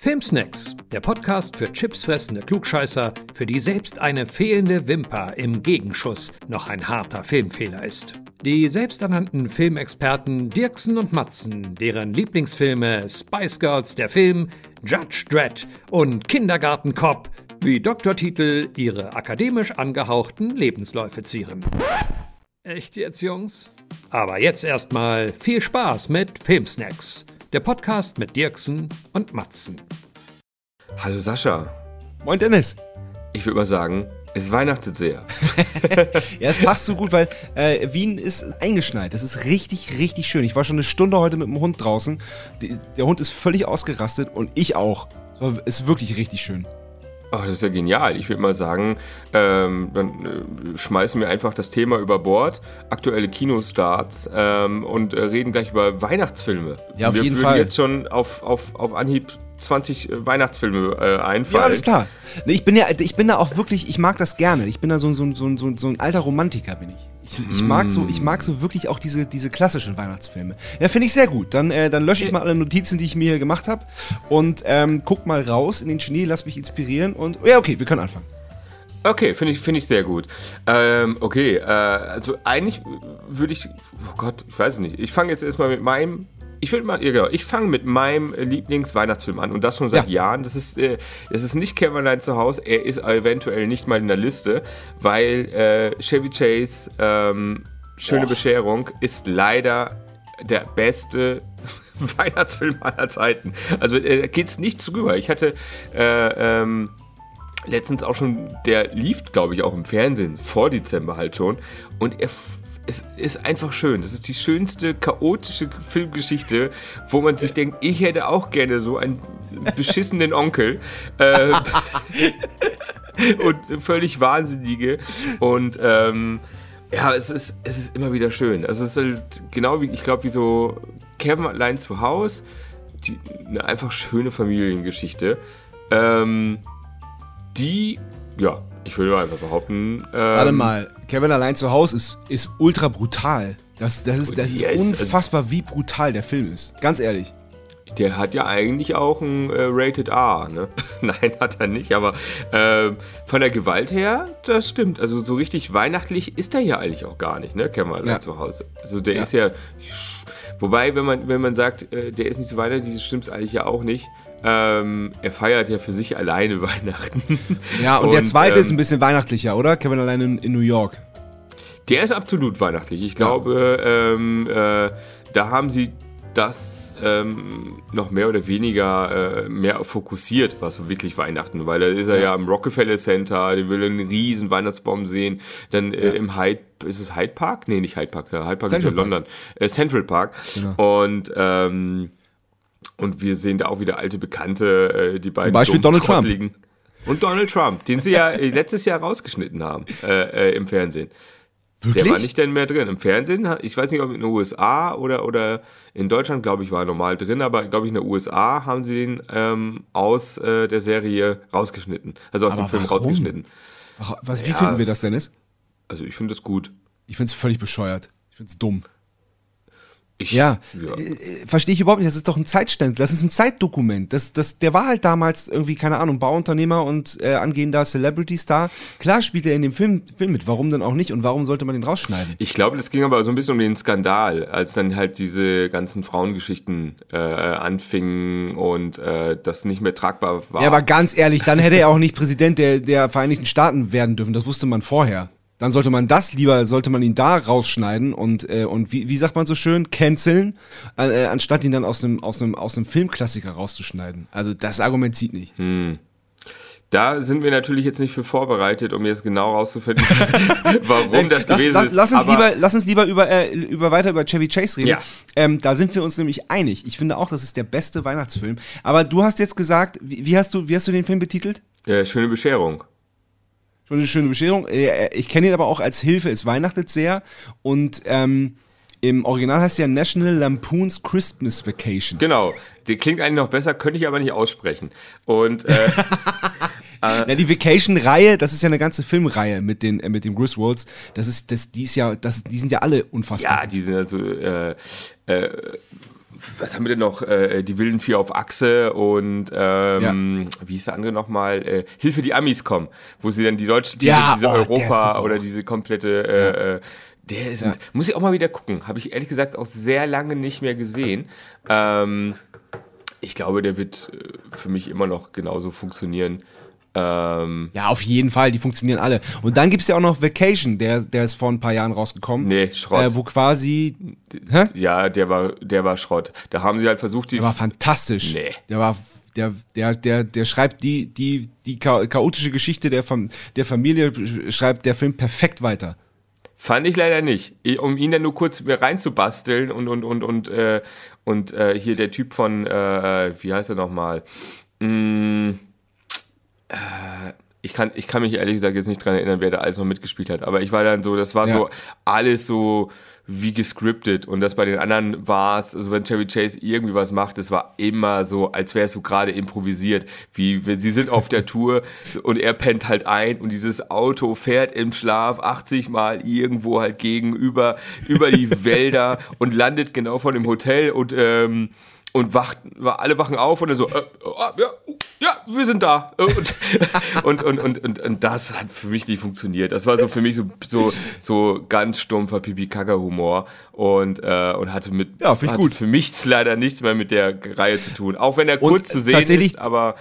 Filmsnacks, der Podcast für chipsfressende Klugscheißer, für die selbst eine fehlende Wimper im Gegenschuss noch ein harter Filmfehler ist. Die selbsternannten Filmexperten Dirksen und Matzen, deren Lieblingsfilme Spice Girls der Film, Judge Dredd und Kindergarten Cop wie Doktortitel ihre akademisch angehauchten Lebensläufe zieren. Echt jetzt, Jungs? Aber jetzt erstmal viel Spaß mit Filmsnacks der Podcast mit Dirksen und Matzen. Hallo Sascha. Moin Dennis. Ich würde mal sagen, es weihnachtet sehr. ja, es passt so gut, weil äh, Wien ist eingeschneit. Das ist richtig, richtig schön. Ich war schon eine Stunde heute mit dem Hund draußen. Die, der Hund ist völlig ausgerastet und ich auch. Es ist wirklich richtig schön. Oh, das ist ja genial. Ich würde mal sagen, ähm, dann äh, schmeißen wir einfach das Thema über Bord, aktuelle Kinostarts ähm, und äh, reden gleich über Weihnachtsfilme. Ja, auf wir jeden Fall. Wir jetzt schon auf, auf, auf Anhieb 20 äh, Weihnachtsfilme äh, einfallen. Ja, alles klar. Ich bin ja, ich bin da auch wirklich, ich mag das gerne. Ich bin da so, so, so, so, so ein alter Romantiker, bin ich. Ich, ich, mag so, ich mag so wirklich auch diese, diese klassischen Weihnachtsfilme. Ja, finde ich sehr gut. Dann, äh, dann lösche ich mal alle Notizen, die ich mir hier gemacht habe und ähm, guck mal raus in den Schnee, lass mich inspirieren und ja, okay, wir können anfangen. Okay, finde ich, find ich sehr gut. Ähm, okay, äh, also eigentlich würde ich, oh Gott, ich weiß es nicht. Ich fange jetzt erstmal mit meinem ich würde mal, ja, genau, ich fange mit meinem Lieblingsweihnachtsfilm an und das schon seit ja. Jahren. Das ist, äh, das ist nicht Kevin Allein zu Hause. Er ist eventuell nicht mal in der Liste, weil äh, Chevy Chase ähm, Schöne Boah. Bescherung ist leider der beste Weihnachtsfilm aller Zeiten. Also äh, geht's nicht drüber. Ich hatte äh, ähm, letztens auch schon, der lief, glaube ich, auch im Fernsehen vor Dezember halt schon und er es ist einfach schön. Das ist die schönste chaotische Filmgeschichte, wo man sich denkt, ich hätte auch gerne so einen beschissenen Onkel. Äh, und völlig wahnsinnige. Und ähm, ja, es ist, es ist immer wieder schön. Also es ist halt genau wie, ich glaube, wie so Kevin allein zu Hause. Die, eine einfach schöne Familiengeschichte. Ähm, die, ja, ich würde einfach behaupten. Ähm, Warte mal, Kevin allein zu Hause ist, ist ultra brutal. Das, das ist, das ist also unfassbar, wie brutal der Film ist. Ganz ehrlich. Der hat ja eigentlich auch ein äh, Rated R, ne? Nein, hat er nicht, aber äh, von der Gewalt her, das stimmt. Also so richtig weihnachtlich ist er ja eigentlich auch gar nicht, ne? Kennen wir ja. zu Hause. Also der ja. ist ja. Wobei, wenn man, wenn man sagt, äh, der ist nicht so weihnachtlich, stimmt es eigentlich ja auch nicht. Ähm, er feiert ja für sich alleine Weihnachten. Ja, und, und der zweite ähm, ist ein bisschen weihnachtlicher, oder? Kevin allein in, in, New York. Der ist absolut weihnachtlich. Ich glaube, ja. ähm, äh, da haben sie das ähm, noch mehr oder weniger äh, mehr fokussiert, was so wirklich Weihnachten, weil da ist er ja. ja im Rockefeller Center, die will einen riesen Weihnachtsbaum sehen, dann äh, ja. im Hyde, ist es Hyde Park? Nee, nicht Hyde Park, Hyde Park Central ist in London, äh, Central Park genau. und ähm, und wir sehen da auch wieder alte Bekannte, äh, die beiden. Zum Beispiel Donald Trump. Und Donald Trump, den sie ja äh, letztes Jahr rausgeschnitten haben äh, äh, im Fernsehen. Wirklich? Der war nicht denn mehr drin. Im Fernsehen, ich weiß nicht, ob in den USA oder, oder in Deutschland, glaube ich, war er normal drin, aber glaube ich, in den USA haben sie den ähm, aus äh, der Serie rausgeschnitten. Also aus aber dem Film warum? rausgeschnitten. Was, wie ja, finden wir das, Dennis? Also ich finde es gut. Ich finde es völlig bescheuert. Ich finde es dumm. Ich, ja, ja. Äh, äh, verstehe ich überhaupt nicht. Das ist doch ein Zeitstand. Das ist ein Zeitdokument. Das, das, der war halt damals irgendwie, keine Ahnung, Bauunternehmer und äh, angehender Celebrity-Star. Klar spielt er in dem Film, Film mit. Warum denn auch nicht? Und warum sollte man den rausschneiden? Ich glaube, das ging aber so ein bisschen um den Skandal, als dann halt diese ganzen Frauengeschichten äh, anfingen und äh, das nicht mehr tragbar war. Ja, aber ganz ehrlich, dann hätte er auch nicht Präsident der, der Vereinigten Staaten werden dürfen. Das wusste man vorher dann sollte man das lieber, sollte man ihn da rausschneiden und, äh, und wie, wie sagt man so schön, canceln, äh, anstatt ihn dann aus einem, aus, einem, aus einem Filmklassiker rauszuschneiden. Also das Argument zieht nicht. Hm. Da sind wir natürlich jetzt nicht für vorbereitet, um jetzt genau rauszufinden, warum das gewesen lass, ist. Lass uns, lieber, lass uns lieber über, äh, über weiter über Chevy Chase reden. Ja. Ähm, da sind wir uns nämlich einig. Ich finde auch, das ist der beste Weihnachtsfilm. Aber du hast jetzt gesagt, wie, wie hast, du, wie hast du den Film betitelt? Äh, Schöne Bescherung. Schon eine schöne Bescherung. Äh, äh, ich kenne ihn aber auch als Hilfe, es weihnachtet sehr. Und ähm, im Original heißt ja National Lampoon's Christmas Vacation. Genau, die klingt eigentlich noch besser, könnte ich aber nicht aussprechen. Und äh, äh, ja, die Vacation-Reihe, das ist ja eine ganze Filmreihe mit den äh, mit den Griswolds. Das ist das, die ist ja, das, die sind ja alle unfassbar. Ja, die sind also äh, äh, was haben wir denn noch? Äh, die Wilden Vier auf Achse und ähm, wie hieß der andere nochmal? Äh, Hilfe, die Amis kommen, wo sie dann die Deutsche, diese, Ja, diese oh, Europa oder diese komplette, äh, äh, der ist, muss ich auch mal wieder gucken. Habe ich ehrlich gesagt auch sehr lange nicht mehr gesehen. Ähm, ich glaube, der wird äh, für mich immer noch genauso funktionieren. Ähm, Ja, auf jeden Fall, die funktionieren alle. Und dann gibt es ja auch noch Vacation, der, der ist vor ein paar Jahren rausgekommen. nee, Schrott. Äh, wo quasi. Hä? ja, der war, der war Schrott. Da haben sie halt versucht, die. Der war fantastisch. Nee. Der war. Der, der, der, der schreibt die, die, die cha- chaotische Geschichte der, Fam der Familie, schreibt der Film perfekt weiter. Fand ich leider nicht. Um ihn dann nur kurz reinzubasteln und und und und äh, und äh, hier der Typ von äh, wie heißt er nochmal? Mm, äh, ich kann ich kann mich ehrlich gesagt jetzt nicht dran erinnern, wer da alles noch mitgespielt hat. Aber ich war dann so, das war Ja. so alles so wie gescriptet und das bei den anderen war es, also wenn Chevy Chase irgendwie was macht, das war immer so, als wäre es so gerade improvisiert, wie wie- sie sind auf der Tour und er pennt halt ein und dieses Auto fährt im Schlaf 80 Mal irgendwo halt gegenüber über die Wälder und landet genau vor dem Hotel und ähm, und wacht, alle wachen auf und dann so, äh, oh, ja, ja, wir sind da. Äh, Und, und, und, und, und, und das hat für mich nicht funktioniert. Das war so für mich so, so, so ganz stumpfer Pipi-Kaka-Humor und, äh, und hatte mit Ja, hatte gut. für mich leider nichts mehr mit der Reihe zu tun. Auch wenn er Und kurz zu sehen ist, aber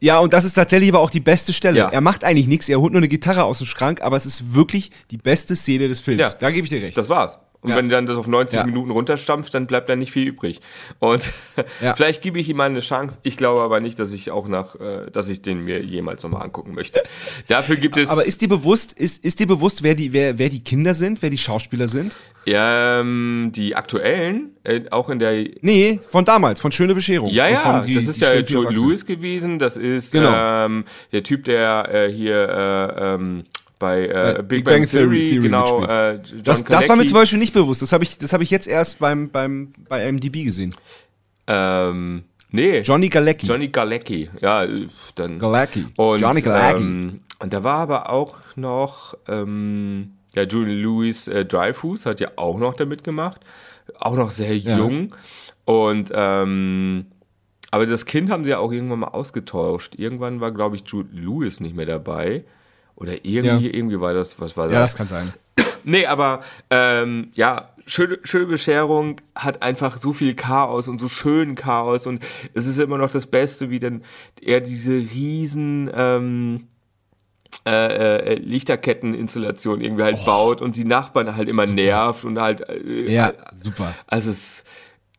Ja, und das ist tatsächlich aber auch die beste Stelle. Ja. Er macht eigentlich nichts, er holt nur eine Gitarre aus dem Schrank, aber es ist wirklich die beste Szene des Films. Ja. Da gebe ich dir recht. Das war's. Und Ja. wenn du dann das auf 90 Ja. Minuten runterstampft, dann bleibt da nicht viel übrig. Und Ja. vielleicht gebe ich ihm mal eine Chance. Ich glaube aber nicht, dass ich auch nach, äh, dass ich den mir jemals nochmal angucken möchte. Dafür gibt es. aber ist dir bewusst, ist, ist dir bewusst, wer die, wer, wer die Kinder sind, wer die Schauspieler sind? ähm, die aktuellen, äh, auch in der. Nee, von damals, von Schöne Bescherung. Ja, ja, von die- das ist ja Joe. Lewis gewesen. Das ist Genau. ähm, der Typ, der äh, hier äh, ähm, bei äh, Äh, Big, Bang, Theory, genau. mitspielt. Äh, Das, das war mir zum Beispiel nicht bewusst. Das habe ich, das hab ich jetzt erst beim, beim, bei IMDb gesehen. Ähm, nee. Johnny Galecki. Johnny Galecki. Ja, äh, dann. Galecki. Und, Johnny Galecki. Ähm, und da war aber auch noch, ähm, ja, Julian Louis äh, Dreyfus hat ja auch noch damit gemacht. Auch noch sehr jung. Und, ähm, aber das Kind haben sie ja auch irgendwann mal ausgetauscht. Irgendwann war, glaube ich, Jude Lewis nicht mehr dabei. Oder irgendwie, Ja. irgendwie war das, was war ja, das kann sein. Nee, aber ähm, ja, schöne, schöne Bescherung hat einfach so viel Chaos und so schön Chaos und es ist immer noch das Beste, wie dann er diese riesen ähm, äh, äh, Lichterketteninstallation irgendwie halt baut und die Nachbarn halt immer nervt und halt äh, Ja, super. also es,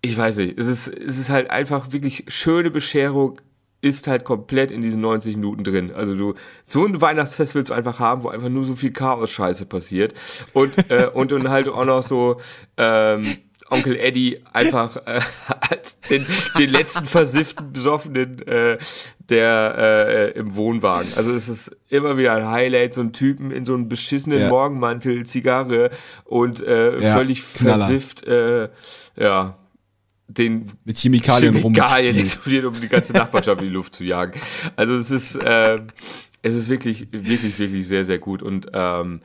ich weiß nicht, es ist, es ist halt einfach wirklich schöne Bescherung, ist halt komplett in diesen 90 Minuten drin. Also du, so ein Weihnachtsfest willst du einfach haben, wo einfach nur so viel Chaos-Scheiße passiert. Und, äh, und dann halt auch noch so, ähm, Onkel Eddie einfach äh, als den, den letzten versifften Besoffenen äh, der äh, im Wohnwagen. Also es ist immer wieder ein Highlight, so ein Typen in so einem beschissenen Ja. Morgenmantel, Zigarre und äh, Ja, völlig Knaller. versifft, äh, ja, den Mit Chemikalien, Chemikalien explodiert, um die ganze Nachbarschaft in die Luft zu jagen. Also es ist, ähm, es ist wirklich, wirklich, wirklich sehr, sehr gut. Und ähm,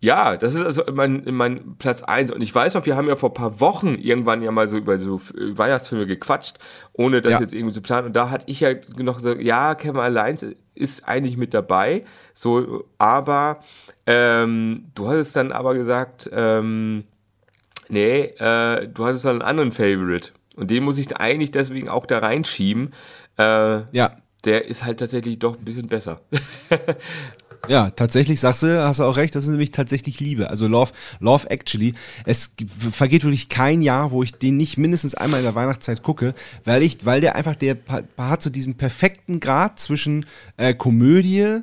ja, das ist also mein, mein Platz eins. Und ich weiß noch, wir haben ja vor ein paar Wochen irgendwann ja mal so über so Weihnachtsfilme gequatscht, ohne das Ja. jetzt irgendwie zu planen. Und da hatte ich ja noch gesagt, ja, Kevin Alliance ist eigentlich mit dabei. So, aber ähm, du hattest dann aber gesagt, ähm, nee, äh, du hattest dann einen anderen Favorite. Und den muss ich eigentlich deswegen auch da reinschieben. Äh, Ja. der ist halt tatsächlich doch ein bisschen besser. Ja, tatsächlich sagst du, hast du auch recht, das ist nämlich tatsächlich Liebe. Also Love, Love Actually. Es vergeht wirklich kein Jahr, wo ich den nicht mindestens einmal in der Weihnachtszeit gucke, weil ich, weil der einfach, der hat so diesen perfekten Grad zwischen äh, Komödie,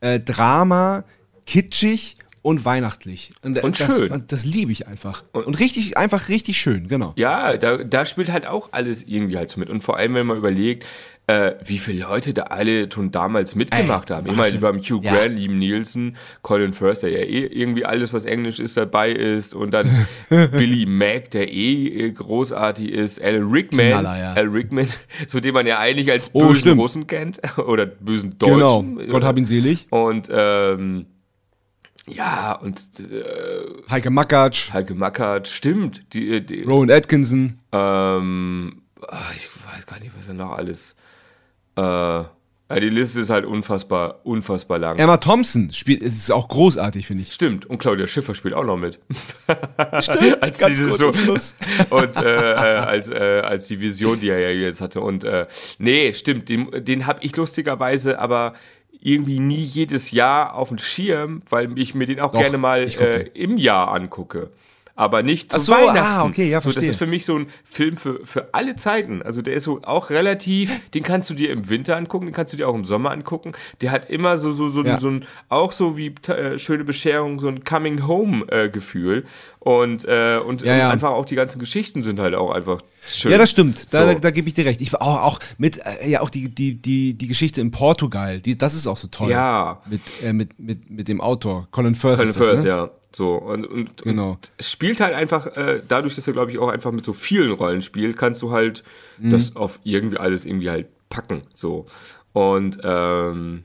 äh, Drama, kitschig und weihnachtlich. Und, Und das, schön. und Das liebe ich einfach. Und, richtig, einfach richtig schön, genau. Ja, da, da spielt halt auch alles irgendwie halt so mit. Und vor allem, wenn man überlegt, äh, wie viele Leute da alle schon damals mitgemacht Ey, haben. Ich meine, Wahnsinn. wir haben Hugh Ja. Grant, Liam Nielsen, Colin Firth, der ja eh irgendwie alles, was Englisch ist, dabei ist. Und dann Billy Mack, der eh äh, großartig ist. Alan Rickman, Knaller, ja. Alan Rickman, zu dem man ja eigentlich als Oh, bösen stimmt. Russen kennt. Oder bösen Deutschen. Genau. Gott hab ihn selig. Und ähm, Ja, und äh, Heike Makatsch, Heike Mackert, stimmt. Die, die, Rowan Atkinson. ähm, ah, ich weiß gar nicht, was er noch alles. Äh, die Liste ist halt unfassbar, unfassbar lang. Emma Thompson spielt, es ist auch großartig, finde ich. Stimmt, und Claudia Schiffer spielt auch noch mit. Stimmt, als ganz dieses so und äh, äh, als, äh, als die Vision, die er ja jetzt hatte. Und äh, nee, stimmt, den, den habe ich lustigerweise aber irgendwie nie jedes Jahr auf dem Schirm, weil ich mir den auch Doch, gerne mal äh, im Jahr angucke. Aber nicht zu so, Weihnachten. ah, okay, ja, so, das verstehe. ist für mich so ein Film für, für alle Zeiten. Also der ist so auch relativ, den kannst du dir im Winter angucken, den kannst du dir auch im Sommer angucken. Der hat immer so, so, so, Ja. so ein, auch so wie äh, Schöne Bescherung, so ein Coming-Home-Gefühl. und äh, und, Ja, und ja. einfach auch die ganzen Geschichten sind halt auch einfach schön. Ja, das stimmt. Da, So. da, da gebe ich dir recht. Ich war auch, auch mit, äh, ja, auch die, die, die, die Geschichte in Portugal, die, das ist auch so toll. Ja. Mit, äh, mit, mit, mit dem Autor, Colin Firth. Colin Firth, ne? ja. So, und, und, Genau. und es spielt halt einfach, äh, dadurch, dass er, glaube ich, auch einfach mit so vielen Rollen spielt, kannst du halt Mhm. das auf irgendwie alles irgendwie halt packen. So. Und ähm,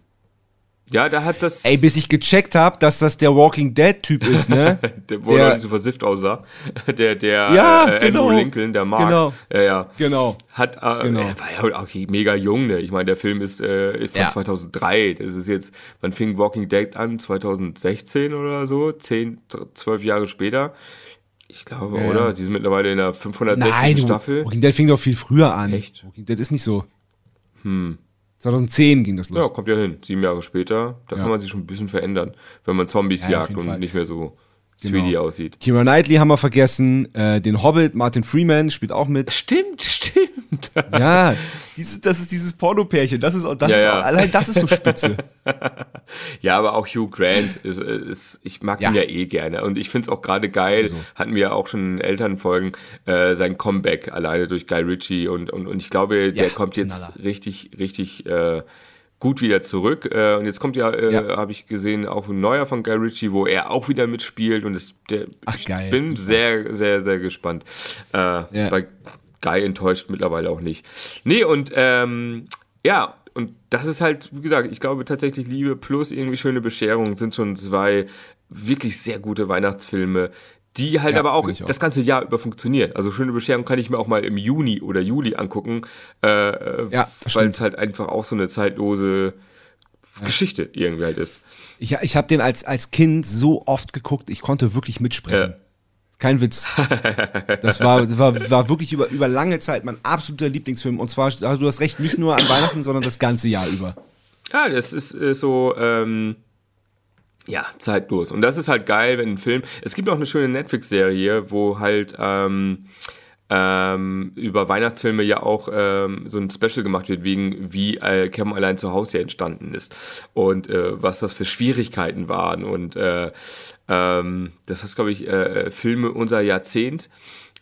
ja, da hat das. Ey, bis ich gecheckt habe, dass das der Walking Dead-Typ ist, ne? der, wo er der- nicht so versifft aussah. Der, der Ja, äh, genau. Andrew Lincoln, der Mark. Genau. Ja, ja. genau. Hat, äh, Genau. er war ja auch mega jung, ne? Ich meine, der Film ist äh, von Ja. 2003. Das ist jetzt, wann fing Walking Dead an? 2016 oder so? 10, 12 Jahre später. Ich glaube, Ja, oder? Die sind mittlerweile in der 560. Nein, Staffel. Walking Dead fing doch viel früher an. Echt? Walking Dead ist nicht so. Hm. 2010 ging das los. Ja, kommt ja hin. Sieben Jahre später. Da Ja. kann man sich schon ein bisschen verändern, wenn man Zombies Ja, jagt und Fall. nicht mehr so Genau. 3D aussieht. Kira Knightley haben wir vergessen. Äh, den Hobbit, Martin Freeman spielt auch mit. Stimmt, stimmt. Ja, dieses, das ist dieses Pornopärchen. Das ist, das Ja, ist ja. allein das ist so spitze. Ja, aber auch Hugh Grant, ist, ist, ich mag ihn Ja. ja eh gerne. Und ich finde es auch gerade geil, So. hatten wir ja auch schon in Elternfolgen, äh, sein Comeback alleine durch Guy Ritchie. Und, und, und ich glaube, der Ja, kommt jetzt Knaller. richtig, richtig äh, gut wieder zurück. Äh, und jetzt kommt ja, äh, Ja. habe ich gesehen, auch ein neuer von Guy Ritchie, wo er auch wieder mitspielt. Und es, der, Ach, ich geil, bin super. sehr, sehr, sehr gespannt. Äh, Bei Guy enttäuscht mittlerweile auch nicht. Nee, und ähm, ja, und das ist halt, wie gesagt, ich glaube tatsächlich Liebe plus irgendwie schöne Bescherung sind schon zwei wirklich sehr gute Weihnachtsfilme, die halt Ja, aber auch, auch. das ganze Jahr über funktionieren. Also schöne Bescherung kann ich mir auch mal im Juni oder Juli angucken, äh, äh, Ja, weil es halt einfach auch so eine zeitlose Geschichte irgendwie halt ist. Ich, ich habe den als, als Kind so oft geguckt, ich konnte wirklich mitsprechen. Kein Witz. Das war, das war, war wirklich über, über lange Zeit mein absoluter Lieblingsfilm. Und zwar, also du hast recht, nicht nur an Weihnachten, sondern das ganze Jahr über. Ja, das ist äh, so, ähm, ja, zeitlos. Und das ist halt geil, wenn ein Film. Es gibt auch eine schöne Netflix-Serie, wo halt ähm, ähm, über Weihnachtsfilme ja auch ähm, so ein Special gemacht wird, wegen wie äh, Kevin allein zu Hause entstanden ist und äh, was das für Schwierigkeiten waren. Und äh, ähm, das heißt, glaube ich, äh, Filme unser Jahrzehnt.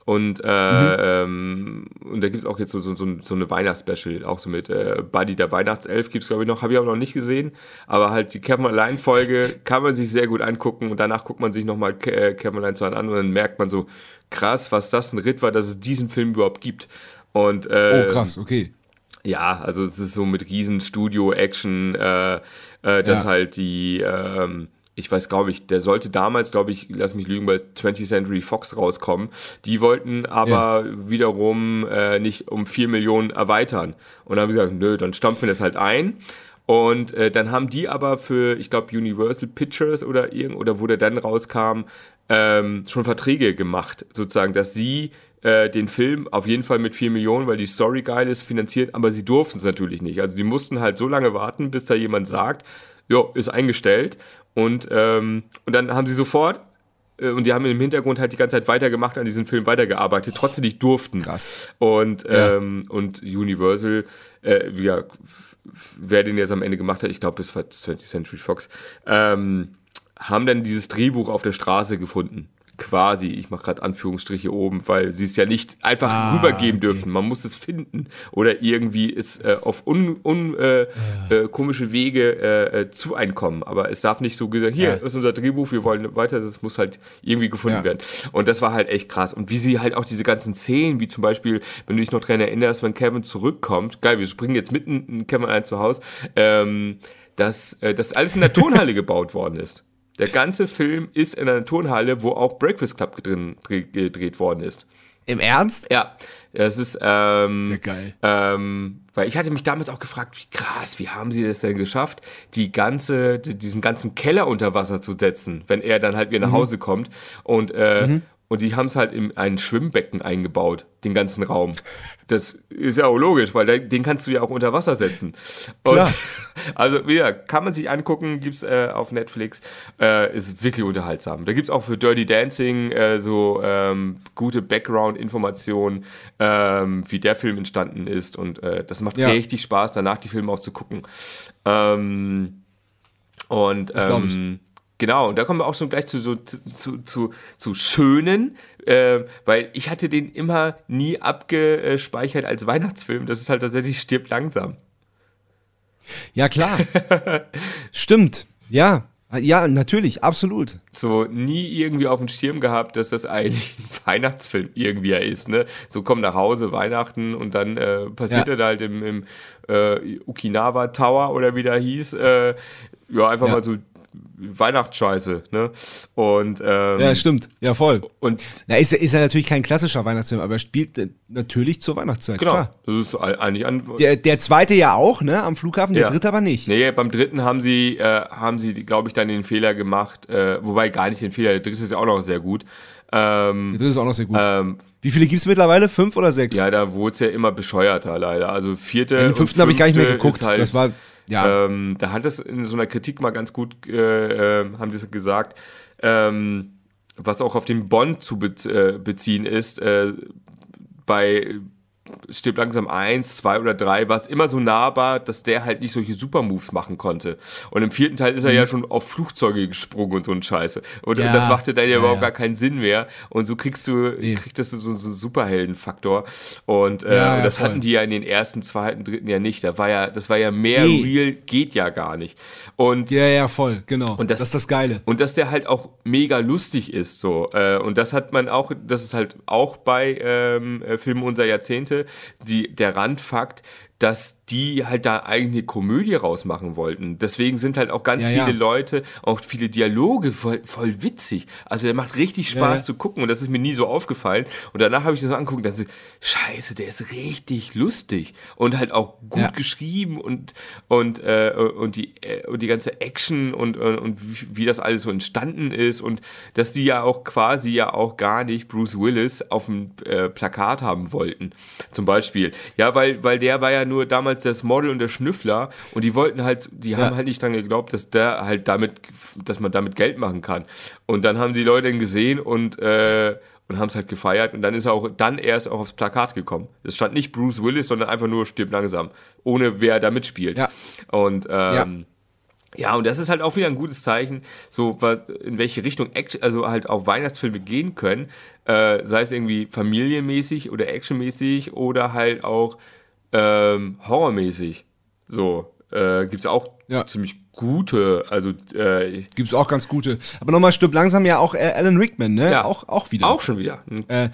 Und, äh, ähm, und da gibt es auch jetzt so, so, so, eine Weihnachtsspecial, auch so mit äh, Buddy der Weihnachtself gibt es, glaube ich, noch, habe ich auch noch nicht gesehen. Aber halt die Kevin Allein-Folge kann man sich sehr gut angucken und danach guckt man sich nochmal äh, Kevin Allein 2 an und dann merkt man so, krass, was das ein Ritt war, dass es diesen Film überhaupt gibt. Und, äh, Oh, krass, okay. ja, also es ist so mit riesen Studio-Action, äh, äh, dass Ja. halt die, ähm, ich weiß glaube ich, der sollte damals, glaube ich, lass mich lügen, bei 20th Century Fox rauskommen. Die wollten aber wiederum äh, nicht um 4 Millionen erweitern. Und dann haben gesagt, nö, dann stampfen wir das halt ein. Und äh, dann haben die aber für, ich glaube, Universal Pictures oder irgend oder wo der dann rauskam, ähm, schon Verträge gemacht, sozusagen, dass sie äh, den Film auf jeden Fall mit 4 Millionen, weil die Story geil ist, finanziert, aber sie durften es natürlich nicht. Also die mussten halt so lange warten, bis da jemand sagt, jo, ist eingestellt. Und, ähm, und dann haben sie sofort, äh, und die haben im Hintergrund halt die ganze Zeit weitergemacht, an diesem Film weitergearbeitet, trotzdem nicht durften. Krass. Und, Ja. ähm, und Universal, äh, ja, wer den jetzt am Ende gemacht hat, ich glaube, es war 20th Century Fox, ähm, haben dann dieses Drehbuch auf der Straße gefunden. Quasi, ich mache gerade Anführungsstriche oben, weil sie es ja nicht einfach Ah, rübergeben okay. dürfen. Man muss es finden oder irgendwie es äh, auf un, un, äh, äh, komische Wege äh, äh, zu einkommen. Aber es darf nicht so gesagt, hier Ja. ist unser Drehbuch, wir wollen weiter, das muss halt irgendwie gefunden Ja. werden. Und das war halt echt krass. Und wie sie halt auch diese ganzen Szenen, wie zum Beispiel, wenn du dich noch dran erinnerst, wenn Kevin zurückkommt, geil, wir springen jetzt mitten in Kevin ein zu Haus, ähm, dass äh, das alles in der Turnhalle gebaut worden ist. Der ganze Film ist in einer Turnhalle, wo auch Breakfast Club drin gedreht worden ist. Im Ernst? Ja, das ist ähm, Sehr geil. Ähm, weil ich hatte mich damals auch gefragt, wie krass, wie haben sie das denn geschafft, die ganze, die, diesen ganzen Keller unter Wasser zu setzen, wenn er dann halt wieder nach Hause kommt und äh, Mhm. Und die haben es halt in ein Schwimmbecken eingebaut, den ganzen Raum. Das ist ja auch logisch, weil den, kannst du ja auch unter Wasser setzen. Und Klar. also wieder, kann man sich angucken, gibt's äh, auf Netflix, äh, ist wirklich unterhaltsam. Da gibt's auch für Dirty Dancing äh, so ähm, gute Background-Informationen, ähm, wie der Film entstanden ist und äh, das macht Ja. richtig Spaß, danach die Filme auch zu gucken. Ähm, und ähm, genau, und da kommen wir auch schon gleich zu, so, zu, zu, zu, schönen, äh, weil ich hatte den immer nie abgespeichert als Weihnachtsfilm. Das ist halt tatsächlich stirbt langsam. Ja, klar. Stimmt. Ja. Ja, natürlich, absolut. So nie irgendwie auf dem Schirm gehabt, dass das eigentlich ein Weihnachtsfilm irgendwie ja ist, ne? So komm nach Hause, Weihnachten und dann äh, passiert Ja. das halt im, im äh, Okinawa Tower oder wie der hieß, äh, ja, einfach Ja. mal so Weihnachtsscheiße, ne? Und, ähm, Ja, stimmt. Ja, voll. und Na, ist, ja- ist ja natürlich kein klassischer Weihnachtsfilm, aber er spielt äh, natürlich zur Weihnachtszeit. genau, Klar. das ist eigentlich an, Der, der zweite ja auch, ne, am Flughafen, der Ja. dritte aber nicht. Nee, beim dritten haben sie, äh, haben sie, glaube ich, dann den Fehler gemacht, äh, wobei gar nicht den Fehler, der dritte ist ja auch noch sehr gut. Ähm, Der dritte ist auch noch sehr gut. ähm, Wie viele gibt es mittlerweile? Fünf oder sechs? ja, da wurde es ja immer bescheuerter leider. Also vierte. Den und fünften habe ich gar nicht mehr geguckt. Halt, das war, ja. ähm, da hat es in so einer Kritik mal ganz gut, äh, äh, haben die es gesagt, ähm, was auch auf den Bond zu äh, beziehen ist, äh, bei Stirb langsam eins, zwei oder drei, war es immer so nahbar, dass der halt nicht solche Supermoves machen konnte. Und im vierten Teil ist er ja schon auf Flugzeuge gesprungen und so ein Scheiße. Und, Mhm. Ja, und das machte dann ja, ja, überhaupt ja. gar keinen Sinn mehr. Und so kriegst du, Nee. kriegst du so, so einen Superheldenfaktor. Und, äh, und das voll. hatten die ja in den ersten, zweiten, dritten ja nicht. Da war ja, das war ja mehr Nee. real, geht ja gar nicht. Und ja, ja, voll, genau. und das, das ist das Geile. Und dass der halt auch mega lustig ist, so. Äh, und das hat man auch, das ist halt auch bei ähm, äh, Filmen unserer Jahrzehnte, die, der Randfakt, dass die halt da eine Komödie rausmachen wollten. Deswegen sind halt auch ganz Ja, viele ja. Leute, auch viele Dialoge voll, voll witzig. Also der macht richtig Spaß ja. zu gucken und das ist mir nie so aufgefallen. Und danach habe ich das angeguckt und dachte, scheiße, der ist richtig lustig und halt auch gut geschrieben und und äh, und die äh, und die ganze Action und und, und wie, wie das alles so entstanden ist und dass die ja auch quasi ja auch gar nicht Bruce Willis auf dem äh, Plakat haben wollten zum Beispiel ja weil weil der war ja nur damals das Model und der Schnüffler und die wollten halt die haben halt nicht dran geglaubt dass der halt damit dass man damit Geld machen kann und dann haben die Leute ihn gesehen und äh, und haben es halt gefeiert und dann ist er auch dann erst auch aufs Plakat gekommen. Es stand nicht Bruce Willis, sondern einfach nur stirbt langsam, ohne wer da mitspielt. Ja. Und ähm, ja. und das ist halt auch wieder ein gutes Zeichen, so was, in welche Richtung Action, also halt auch Weihnachtsfilme gehen können, äh, sei es irgendwie familienmäßig oder actionmäßig oder halt auch ähm, horrormäßig. So äh, gibt es auch Ja. ziemlich gute, also äh, Gibt's auch ganz gute. Aber nochmal stirbt langsam ja auch äh, Alan Rickman, ne? ja, Auch, auch wieder. Auch schon wieder. Äh,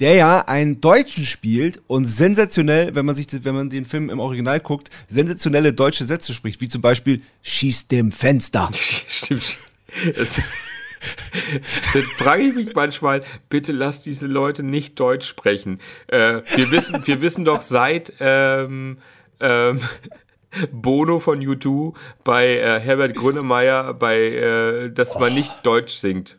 der ja einen Deutschen spielt und sensationell, wenn man sich, wenn man den Film im Original guckt, sensationelle deutsche Sätze spricht, wie zum Beispiel schieß dem Fenster. Stimmt. Es ist, dann frage ich mich manchmal, bitte lass diese Leute nicht Deutsch sprechen. Äh, wir, wissen, wir wissen doch seit ähm, ähm, Bono von U2 bei äh, Herbert Grönemeyer, bei, äh, dass man nicht Deutsch singt.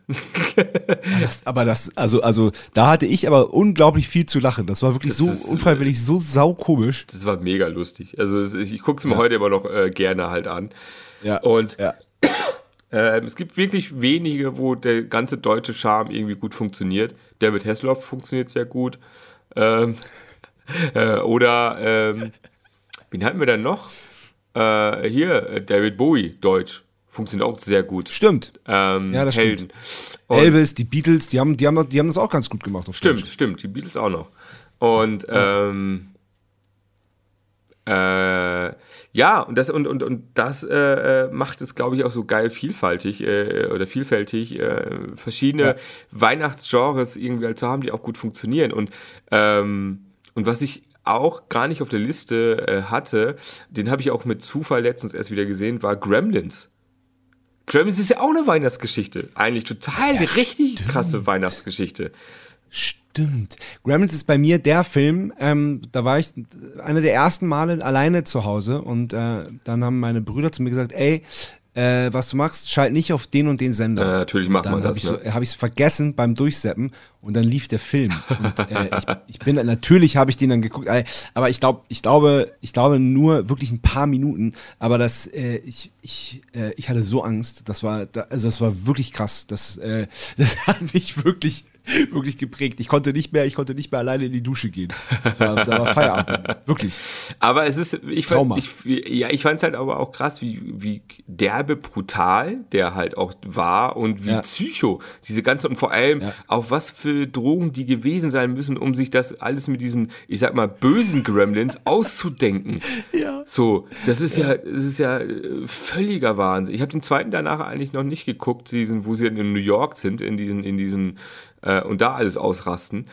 Aber das, also, also, da hatte ich aber unglaublich viel zu lachen. Das war wirklich Das so ist, äh, unfreiwillig, so saukomisch. Das war mega lustig. Also ich gucke es mir heute immer noch äh, gerne halt an. Ja. Und ja. Ähm, es gibt wirklich wenige, wo der ganze deutsche Charme irgendwie gut funktioniert. David Hasselhoff funktioniert sehr gut. Ähm, äh, oder, ähm, wen hatten wir denn noch? Äh, hier, äh, David Bowie, Deutsch. Funktioniert auch sehr gut. Stimmt. Ähm, Ja, das Helden. Und- Elvis, die Beatles, die haben, die haben, die haben das auch ganz gut gemacht. Stimmt, Deutsch. stimmt, die Beatles auch noch. Und ähm, äh, ja, und das und und und das äh, äh, macht es, glaube ich, auch so geil vielfältig äh, oder vielfältig äh, verschiedene Ja. Weihnachtsgenres irgendwie halt zu haben, die auch gut funktionieren und ähm, und was ich auch gar nicht auf der Liste äh, hatte, den habe ich auch mit Zufall letztens erst wieder gesehen, war Gremlins. Gremlins ist ja auch eine Weihnachtsgeschichte. Eigentlich total Ja, richtig stimmt. krasse Weihnachtsgeschichte. Stimmt. Gremlins ist bei mir der Film, ähm, da war ich einer der ersten Male alleine zu Hause und äh, dann haben meine Brüder zu mir gesagt, ey, äh, was du machst, schalt nicht auf den und den Sender. Äh, natürlich macht dann man das, Ich ne? habe ich es vergessen beim Durchseppen und dann lief der Film. Und, äh, ich, ich bin natürlich habe ich den dann geguckt, äh, aber ich glaube, ich glaube, ich glaube nur wirklich ein paar Minuten. Aber das, äh, ich, ich, äh, ich hatte so Angst. Das war, also das war wirklich krass. Das, das hat mich wirklich wirklich geprägt. Ich konnte nicht mehr, ich konnte nicht mehr alleine in die Dusche gehen. Da war, da war Feierabend. Wirklich. Aber es ist, ich fand, ich, ja, ich fand es halt aber auch krass, wie, wie derbe brutal der halt auch war und wie Ja. psycho diese ganze und vor allem Ja. auf was für Drogen die gewesen sein müssen, um sich das alles mit diesen, ich sag mal, bösen Gremlins auszudenken. Ja. So, das ist ja, das ist ja äh, völliger Wahnsinn. Ich habe den zweiten danach eigentlich noch nicht geguckt, diesen, wo sie in New York sind, in diesen, in diesen äh, und da alles ausrasten.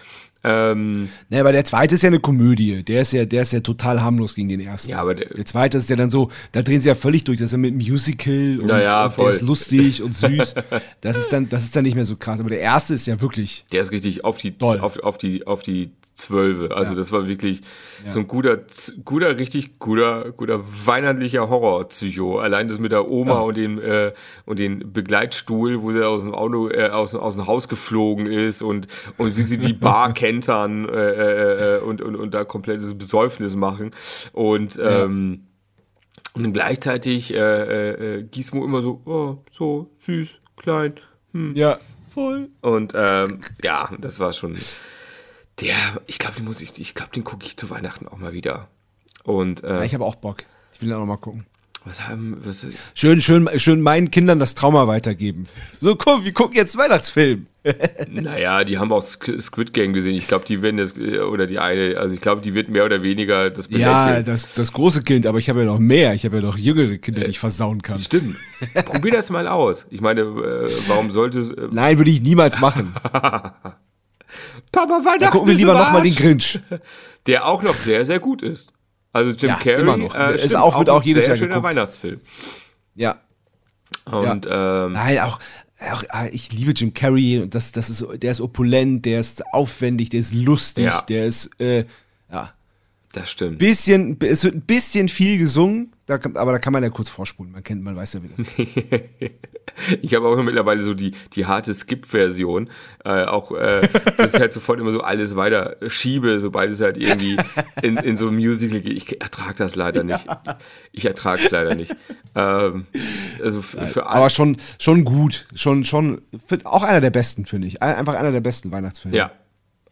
Ähm, Ne, aber der zweite ist ja eine Komödie. Der ist ja, der ist ja total harmlos gegen den ersten. Ja, aber der- der zweite ist ja dann so, da drehen sie ja völlig durch. Das ist ja mit Musical und, Naja, und der ist lustig und süß. Das ist dann, das ist dann nicht mehr so krass. Aber der erste ist ja wirklich. Der ist richtig auf die, Toll. auf, auf die, auf die Zwölfe. Also Ja. das war wirklich so ein guter, guter, richtig guter, guter weihnachtlicher Horror-Psycho. Allein das mit der Oma und dem, äh, und den Begleitstuhl, wo sie aus dem Auto, äh, aus, aus dem Haus geflogen ist und, und wie sie die Bar kentern, äh, äh, und, und, und da komplettes Besäufnis machen. Und, ähm, und gleichzeitig, äh, äh, äh, Gizmo immer so, oh, so süß, klein, Ja, voll. und ähm, ja, das war schon der. Ich glaube, den muss ich, ich glaube, den gucke ich zu Weihnachten auch mal wieder. Und Ja, äh, ich habe auch Bock. Ich will dann auch mal gucken. was haben, was, Schön, schön, schön meinen Kindern das Trauma weitergeben. So, komm, wir gucken jetzt Weihnachtsfilm. naja, die haben auch Squid Game gesehen. Ich glaube, die werden das äh, oder die eine, also ich glaube, die wird mehr oder weniger das Ja, belächeln. das, das große Kind, aber ich habe ja noch mehr. Ich habe ja noch jüngere Kinder, die ich versauen kann. Stimmt. Probier das mal aus. Ich meine, äh, warum sollte es. Äh, Nein, würde ich niemals machen. Papa Weihnachten. Da gucken wir lieber nochmal den. Grinch. Der auch noch sehr, sehr gut ist. Also Jim Ja, Carrey immer noch. Äh, Ist stimmt, auch- wird ein auch jedes sehr Jahr schöner geguckt. Weihnachtsfilm. Ja. Und ähm, Nein, auch, auch ah, ich liebe Jim Carrey und das, das ist, der ist opulent, der ist aufwendig, der ist lustig, Ja. der ist, äh, ja, das stimmt. bisschen, es wird ein bisschen viel gesungen, da, aber da kann man ja kurz vorspulen, man kennt, man weiß ja, wie das ist. Ich habe auch mittlerweile so die, die harte Skip-Version. Äh, auch, äh, dass ich halt sofort immer so alles weiter schiebe, sobald es halt irgendwie in, in so ein Musical geht. Ich ertrage das leider nicht. Ich ertrage es leider nicht. Ähm, also für, für Aber schon, schon gut, schon, schon, auch einer der besten, finde ich. Ein- Einfach einer der besten Weihnachtsfilme. Ja.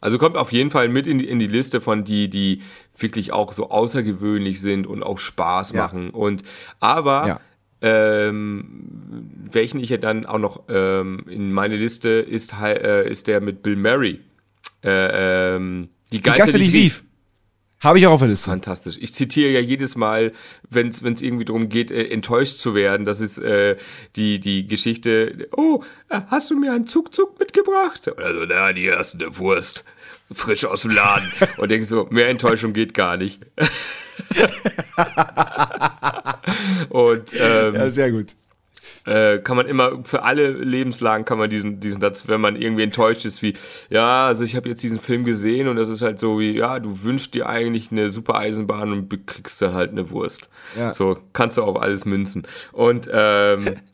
Also kommt auf jeden Fall mit in die, in die Liste von die, die wirklich auch so außergewöhnlich sind und auch Spaß Ja. machen. Und aber Ja. ähm, welchen ich ja dann auch noch ähm, in meine Liste ist, äh, ist der mit Bill Murray. Äh, ähm, die Die Gasse, die rief. Habe ich auch auf der Liste. Fantastisch. Ich zitiere ja jedes Mal, wenn es irgendwie darum geht, äh, enttäuscht zu werden. Das ist äh, die, die Geschichte, oh, äh, hast du mir einen Zug-Zug mitgebracht? Also, na, die erste eine Wurst. Frisch aus dem Laden. Und denkst so, mehr Enttäuschung geht gar nicht. Und ähm, Ja, sehr gut. Äh, kann man immer für alle Lebenslagen kann man diesen diesen Satz, wenn man irgendwie enttäuscht ist, wie ja, also ich habe jetzt diesen Film gesehen und das ist halt so wie ja, du wünschst dir eigentlich eine super Eisenbahn und kriegst dann halt eine Wurst. Ja. So kannst du auf alles münzen. Und ähm,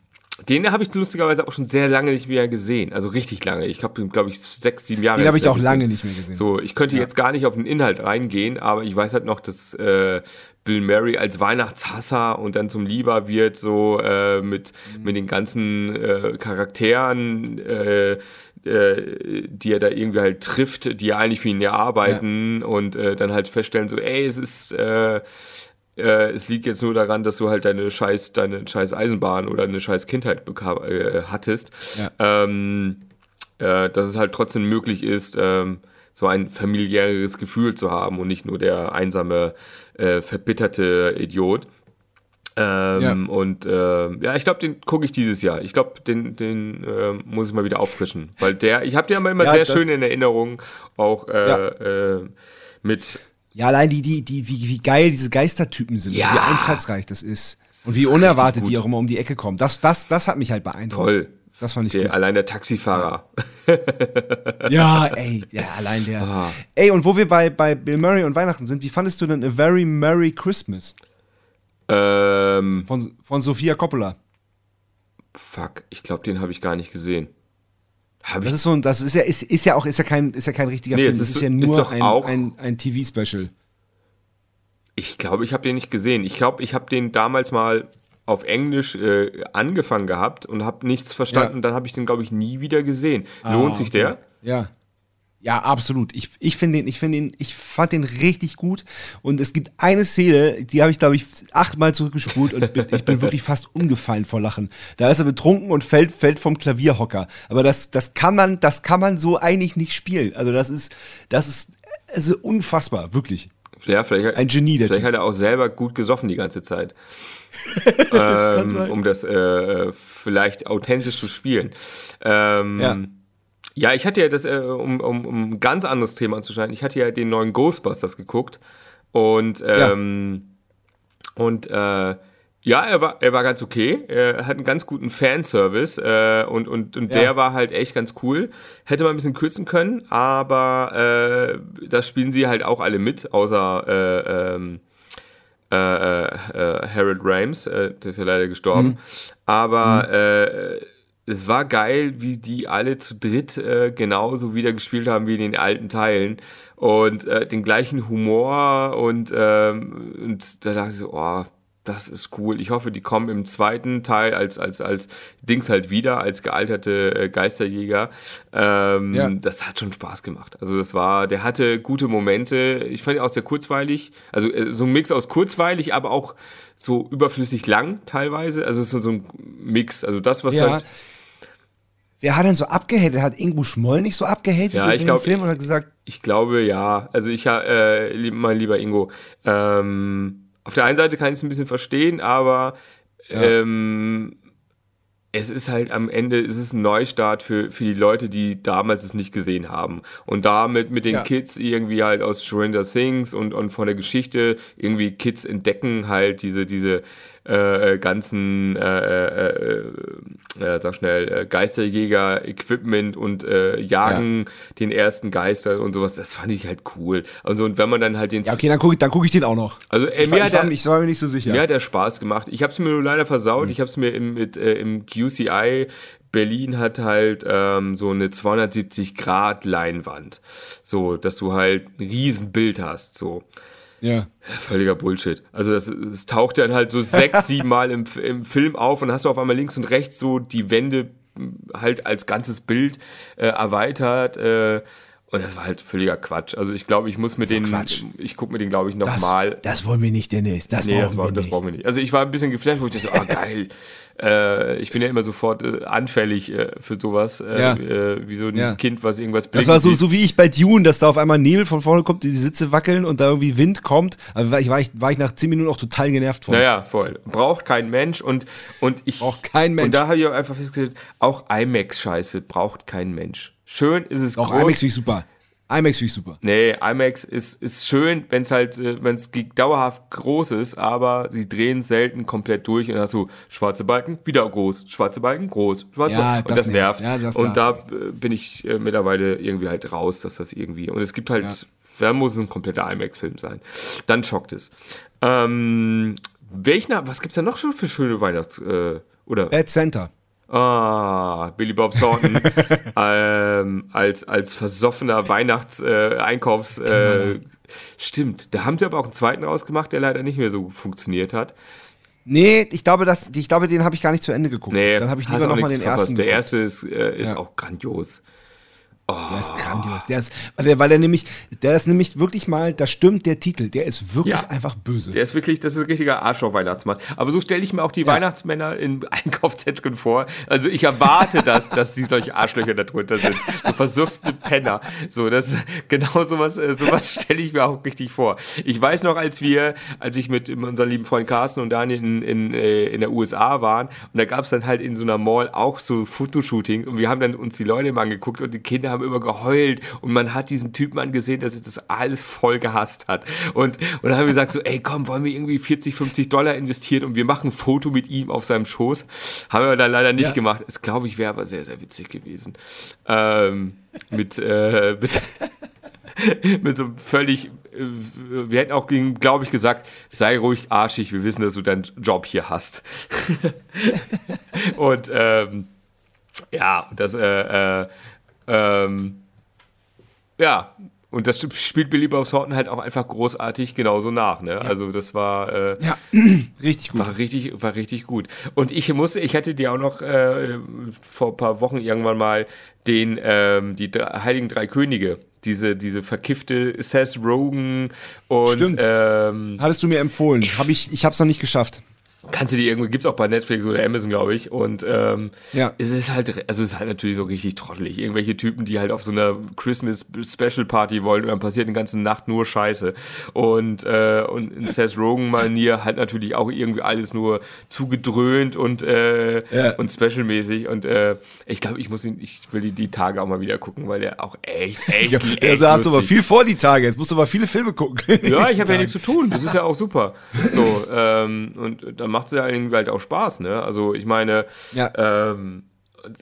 den habe ich lustigerweise auch schon sehr lange nicht mehr gesehen. Also richtig lange. Ich habe ihn, glaube ich, sechs, sieben Jahre Den habe ich auch lange gesehen. nicht mehr gesehen. So, ich könnte jetzt gar nicht auf den Inhalt reingehen, aber ich weiß halt noch, dass äh, Bill Murray als Weihnachtshasser und dann zum Lieber wird, so äh, mit, mit den ganzen äh, Charakteren, äh, äh, die er da irgendwie halt trifft, die ja eigentlich für ihn ja arbeiten und äh, dann halt feststellen, so, ey, es ist, äh, es liegt jetzt nur daran, dass du halt deine scheiß, deine scheiß Eisenbahn oder eine scheiß Kindheit bekam, hattest. Ja. Ähm, äh, dass es halt trotzdem möglich ist, ähm, so ein familiäres Gefühl zu haben und nicht nur der einsame, äh, verbitterte Idiot. Ähm, Ja. Und äh, ja, ich glaube, den gucke ich dieses Jahr. Ich glaube, den, den äh, muss ich mal wieder auffrischen. Weil der, ich habe den aber immer Ja, sehr schön in Erinnerung, auch äh, äh, mit Ja, allein die, die, die, wie, wie geil diese Geistertypen sind, Ja. wie einfallsreich das ist. Und wie unerwartet die auch immer um die Ecke kommen. Das, das, das hat mich halt beeindruckt. Toll. Das fand ich Der, gut. allein der Taxifahrer. Ja, ey, ja, allein der. Ah. Ey, und wo wir bei, bei Bill Murray und Weihnachten sind, wie fandest du denn A Very Merry Christmas Ähm, von, von Sofia Coppola? fuck, ich glaube, den habe ich gar nicht gesehen. Habe Das ich ist so ein, das ist ja, ist, ist ja auch, ist ja kein, ist ja kein richtiger Nee, Film. es Das ist ist, ja ist nur doch ein, auch- ein, ein TV-Special. Ich glaube, ich habe den nicht gesehen. Ich glaube, ich habe den damals mal auf Englisch äh, angefangen gehabt und habe nichts verstanden. Ja. Dann habe ich den, glaube ich, nie wieder gesehen. Lohnt sich okay. der? Ja. Ja, absolut. Ich, ich finde den, ich finde den, ich fand den richtig gut. Und es gibt eine Szene, die habe ich, glaube ich, achtmal zurückgespult und bin, ich bin wirklich fast umgefallen vor Lachen. Da ist er betrunken und fällt, fällt vom Klavierhocker. Aber das, das kann man, das kann man so eigentlich nicht spielen. Also das ist, das ist, also unfassbar, wirklich. Ja, vielleicht, Ein Genie, der Vielleicht Typ. hat er auch selber gut gesoffen die ganze Zeit. ähm, sein. um das äh, vielleicht authentisch zu spielen. Ähm, Ja. ja. ich hatte ja das, äh, um, um, um ein ganz anderes Thema anzuschneiden, ich hatte ja den neuen Ghostbusters geguckt und ähm, und äh, ja, er war, er war ganz okay. Er hat einen ganz guten Fanservice äh, und, und, und Ja. der war halt echt ganz cool. Hätte man ein bisschen kürzen können, aber äh, da spielen sie halt auch alle mit, außer äh, ähm, äh, äh, Harold Rames, äh, der ist ja leider gestorben. Aber äh, es war geil, wie die alle zu dritt äh, genauso wieder gespielt haben wie in den alten Teilen. Und äh, den gleichen Humor und, ähm, und da dachte ich so, oh, das ist cool. Ich hoffe, die kommen im zweiten Teil als, als, als Dings halt wieder, als gealterte äh, Geisterjäger. Ähm, Ja. Das hat schon Spaß gemacht. Also das war, der hatte gute Momente. Ich fand ihn auch sehr kurzweilig. Also äh, so ein Mix aus kurzweilig, aber auch so überflüssig lang teilweise. Also es ist so ein Mix. Also das, was Ja. halt Wer hat denn so abgehatet? Hat Ingo Schmoll nicht so abgehatet Ja, ich dem glaub- Film und hat gesagt, Ich glaube ja. Also ich, äh, mein lieber Ingo, ähm, auf der einen Seite kann ich es ein bisschen verstehen, aber ähm, es ist halt am Ende, es ist ein Neustart für, für die Leute, die damals es nicht gesehen haben. Und damit mit den Ja. Kids irgendwie halt aus Stranger Things und, und von der Geschichte irgendwie Kids entdecken halt diese, diese äh, ganzen, äh, äh, äh, sag schnell, äh, Geisterjäger-Equipment und äh, jagen den ersten Geister und sowas. Das fand ich halt cool. Also und wenn man dann halt den, ja, okay, dann gucke ich, dann guck ich den auch noch. also äh, Ich, mir war, hat er, mir- ich war mir nicht so sicher. mir hat er Spaß gemacht. Ich habe es mir nur leider versaut. Hm. Ich habe es mir im, mit, äh, im QCI Berlin hat halt ähm, so eine 270 Grad Leinwand, so dass du halt ein Riesen Bild hast, so ja. völliger Bullshit. Also das, es taucht dann halt so sechs, sieben Mal im, im Film auf und hast du auf einmal links und rechts so die Wände mh, halt als ganzes Bild äh, erweitert. Äh, und das war halt völliger Quatsch. Also ich glaube, ich muss mir den, Quatsch. ich gucke mir den, glaube ich, Das, nochmal das wollen wir nicht, Dennis. Das Nee, brauchen das, war, wir das nicht. brauchen wir nicht. Also ich war ein bisschen geflasht, wo ich dachte, so, ah geil. äh, ich bin ja immer sofort äh, anfällig äh, für sowas. Äh, Ja. äh, wie so ein Ja. Kind, was irgendwas Das blinken war so, so wie ich bei Dune, dass da auf einmal Neil von vorne kommt, die Sitze wackeln und da irgendwie Wind kommt. Aber war ich, war ich, war ich nach 10 Minuten auch total genervt von. Naja, voll. Braucht kein Mensch und, und ich. Braucht kein Mensch. Und da habe ich auch einfach festgestellt, auch IMAX-Scheiße braucht kein Mensch. Schön ist es Auch groß. IMAX ich super. IMAX ich super. Nee, IMAX ist, ist schön, wenn es halt, äh, wenn es dauerhaft groß ist, aber sie drehen selten komplett durch und dann hast du schwarze Balken, wieder groß, schwarze Balken, groß, schwarze Ja, Balken. Und das das nervt. Ja, das- und da bin ich äh, mittlerweile irgendwie halt raus, dass das irgendwie. Und es gibt halt, da muss es ein kompletter IMAX-Film sein. Dann schockt es. Ähm, welchen, was gibt's da noch schon für schöne Weihnachts- äh, oder Bad Center. Ah, Billy Bob Thornton ähm, als, als versoffener Weihnachts-Einkaufs. Äh, stimmt, da haben sie aber auch einen zweiten rausgemacht, der leider nicht mehr so funktioniert hat. Nee, ich glaube, das, ich glaube, den habe ich gar nicht zu Ende geguckt. Nee, Dann habe ich lieber nochmal den ersten. Der erste ist, äh, ist Ja. auch grandios. Der ist grandios. Der ist, weil der, weil der nämlich, der ist nämlich wirklich mal, da stimmt der Titel, der ist wirklich Ja. einfach böse. Der ist wirklich, das ist ein richtiger Arschloch-Weihnachtsmann. Aber so stelle ich mir auch die Weihnachtsmänner in Einkaufszentren vor. Also ich erwarte das, dass sie solche Arschlöcher darunter sind. So versuffte Penner. So, das, genau sowas, äh, sowas stelle ich mir auch richtig vor. Ich weiß noch, als wir, als ich mit unserem lieben Freund Carsten und Daniel in, in, äh, in der USA waren und da gab es dann halt in so einer Mall auch so Fotoshooting und wir haben dann uns die Leute mal angeguckt und die Kinder haben haben immer geheult und man hat diesen Typen angesehen, dass er das alles voll gehasst hat. Und, und dann haben wir gesagt so, ey komm, wollen wir irgendwie 40, 50 Dollar investieren und wir machen ein Foto mit ihm auf seinem Schoß. Haben wir dann leider nicht ja. gemacht. Das glaube ich wäre aber sehr, sehr witzig gewesen. Ähm, mit, äh, mit, mit so völlig, äh, wir hätten auch, glaube ich, gesagt, sei ruhig arschig, wir wissen, dass du deinen Job hier hast. und ähm, ja, das, äh, äh, ähm, ja, und das spielt Billy Bob Thornton halt auch einfach großartig genauso nach. Ne? Ja. Also das war äh, ja richtig gut. War richtig, war richtig gut. Und ich musste, ich hätte dir auch noch äh, vor ein paar Wochen irgendwann mal den ähm, die Heiligen Drei Könige diese, diese verkiffte Seth Rogen und Stimmt. Ähm, hattest du mir empfohlen. Hab ich ich habe es noch nicht geschafft. Kannst du die irgendwie, gibt's auch bei Netflix oder Amazon, glaube ich. Und ähm, ja. es ist halt, also es ist halt natürlich so richtig trottelig. Irgendwelche Typen, die halt auf so einer Christmas Special Party wollen und dann passiert die ganze Nacht nur Scheiße. Und, äh, und in Seth Rogen-Manier halt natürlich auch irgendwie alles nur zugedröhnt und, äh, ja. und specialmäßig. Und äh, ich glaube, ich muss ihn, ich will die, die Tage auch mal wieder gucken, weil der auch echt, echt. ja, echt also hast du aber viel vor die Tage. Jetzt musst du aber viele Filme gucken. Ja, ich habe ja nichts zu tun. Das ist ja auch super. So, ähm, und dann macht es ja irgendwie halt auch Spaß, ne? Also ich meine, ja. ähm,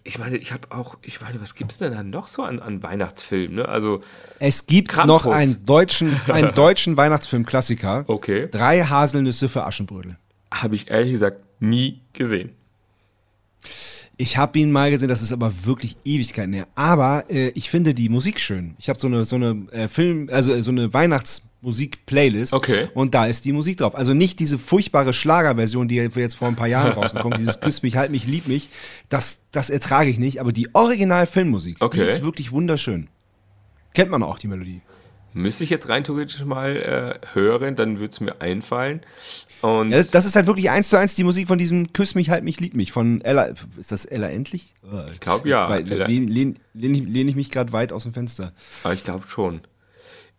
ich meine, ich habe auch, ich meine, was gibt es denn da noch so an, an Weihnachtsfilmen? Ne? Also es gibt Krampus. noch einen deutschen, einen deutschen Weihnachtsfilm-Klassiker. Okay. Drei Haselnüsse für Aschenbrödel. Habe ich ehrlich gesagt nie gesehen. Ich habe ihn mal gesehen, das ist aber wirklich Ewigkeiten her. Aber äh, ich finde die Musik schön. Ich habe so eine so eine äh, Film, also äh, so eine Weihnachtsmusik-Playlist. Okay. Und da ist die Musik drauf. Also nicht diese furchtbare Schlagerversion, die jetzt vor ein paar Jahren rausgekommen, dieses Küss mich, halt mich, lieb mich. Das, das ertrage ich nicht. Aber die Original-Filmmusik, okay. die ist wirklich wunderschön. Kennt man auch die Melodie. Müsste ich jetzt rein theoretisch mal äh, hören, dann würde es mir einfallen. Und ja, das, das, ist halt wirklich eins zu eins die Musik von diesem Küss mich, halt mich, lieb mich von Ella. Ist das Ella endlich? ich glaube ja. Lehne lehn, lehn, lehn ich mich gerade weit aus dem Fenster. Aber ich glaube schon.